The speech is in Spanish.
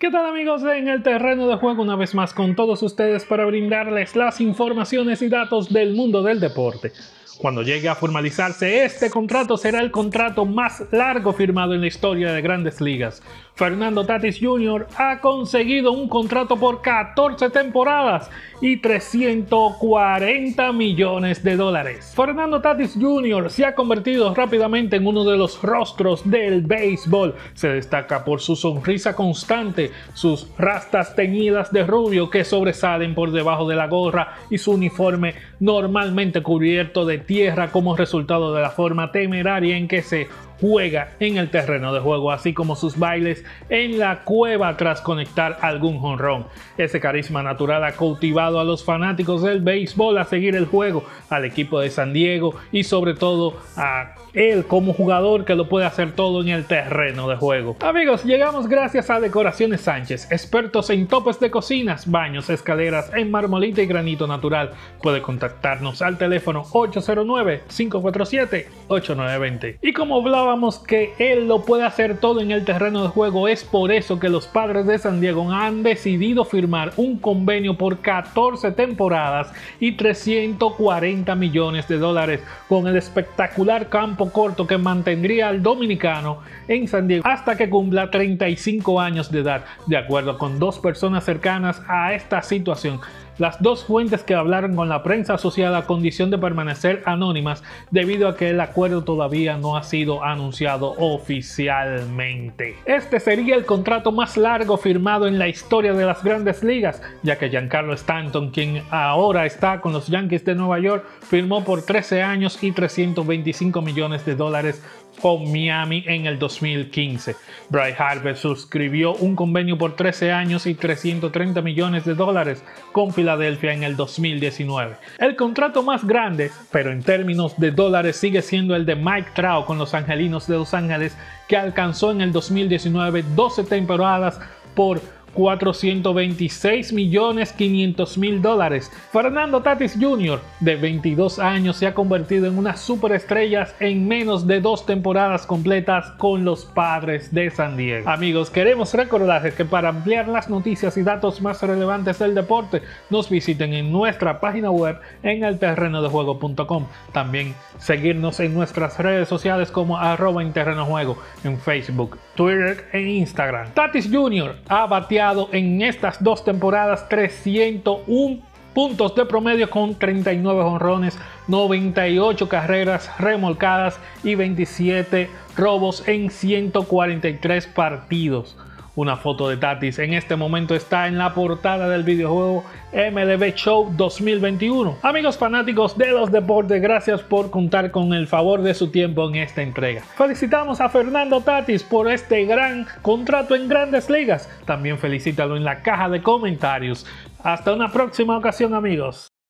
¿Qué tal amigos en el terreno de juego una vez más con todos ustedes para brindarles las informaciones y datos del mundo del deporte? Cuando llegue a formalizarse este contrato será el contrato más largo firmado en la historia de grandes ligas. Fernando Tatis Jr. ha conseguido un contrato por 14 temporadas y 340 millones de dólares. Fernando Tatis Jr. se ha convertido rápidamente en uno de los rostros del béisbol. Se destaca por su sonrisa constante, sus rastas teñidas de rubio que sobresalen por debajo de la gorra y su uniforme normalmente cubierto de tierra como resultado de la forma temeraria en que se juega en el terreno de juego, así como sus bailes en la cueva tras conectar algún jonrón. Ese carisma natural ha cautivado a los fanáticos del béisbol a seguir el juego, al equipo de San Diego y sobre todo a él como jugador que lo puede hacer todo en el terreno de juego. Amigos, llegamos gracias a Decoraciones Sánchez, expertos en topes de cocinas, baños, escaleras en marmolita y granito natural. Puede contactarnos al teléfono 809-547-8920. Y como hablábamos que él lo puede hacer todo en el terreno de juego, es por eso que los padres de San Diego han decidido firmar un convenio por 14 temporadas y 340 millones de dólares con el espectacular campo corto que mantendría al dominicano en San Diego hasta que cumpla 35 años de edad, de acuerdo con dos personas cercanas a esta situación. Las dos fuentes que hablaron con la prensa asociada a condición de permanecer anónimas debido a que el acuerdo todavía no ha sido anunciado oficialmente. Este sería el contrato más largo firmado en la historia de las grandes ligas, ya que Giancarlo Stanton, quien ahora está con los Yankees de Nueva York, firmó por 13 años y 325 millones de dólares con Miami en el 2015. Bryce Harper suscribió un convenio por 13 años y 330 millones de dólares con Filadelfia en el 2019. El contrato más grande, pero en términos de dólares sigue siendo el de Mike Trout con los Angelinos de Los Ángeles, que alcanzó en el 2019 12 temporadas por 426 millones 500 mil dólares. Fernando Tatis Jr., de 22 años, se ha convertido en una superestrella en menos de dos temporadas completas con los padres de San Diego. Amigos, queremos recordarles que para ampliar las noticias y datos más relevantes del deporte, nos visiten en nuestra página web en elterrenodejuego.com. También seguirnos en nuestras redes sociales como arroba en terreno en Facebook, Twitter e Instagram. Tatis Jr. ha en estas dos temporadas 301 puntos de promedio con 39 honrones, 98 carreras remolcadas y 27 robos en 143 partidos. Una foto de Tatis en este momento está en la portada del videojuego MLB Show 2021. Amigos fanáticos de los deportes, gracias por contar con el favor de su tiempo en esta entrega. Felicitamos a Fernando Tatis por este gran contrato en grandes ligas. También felicítalo en la caja de comentarios. Hasta una próxima ocasión amigos.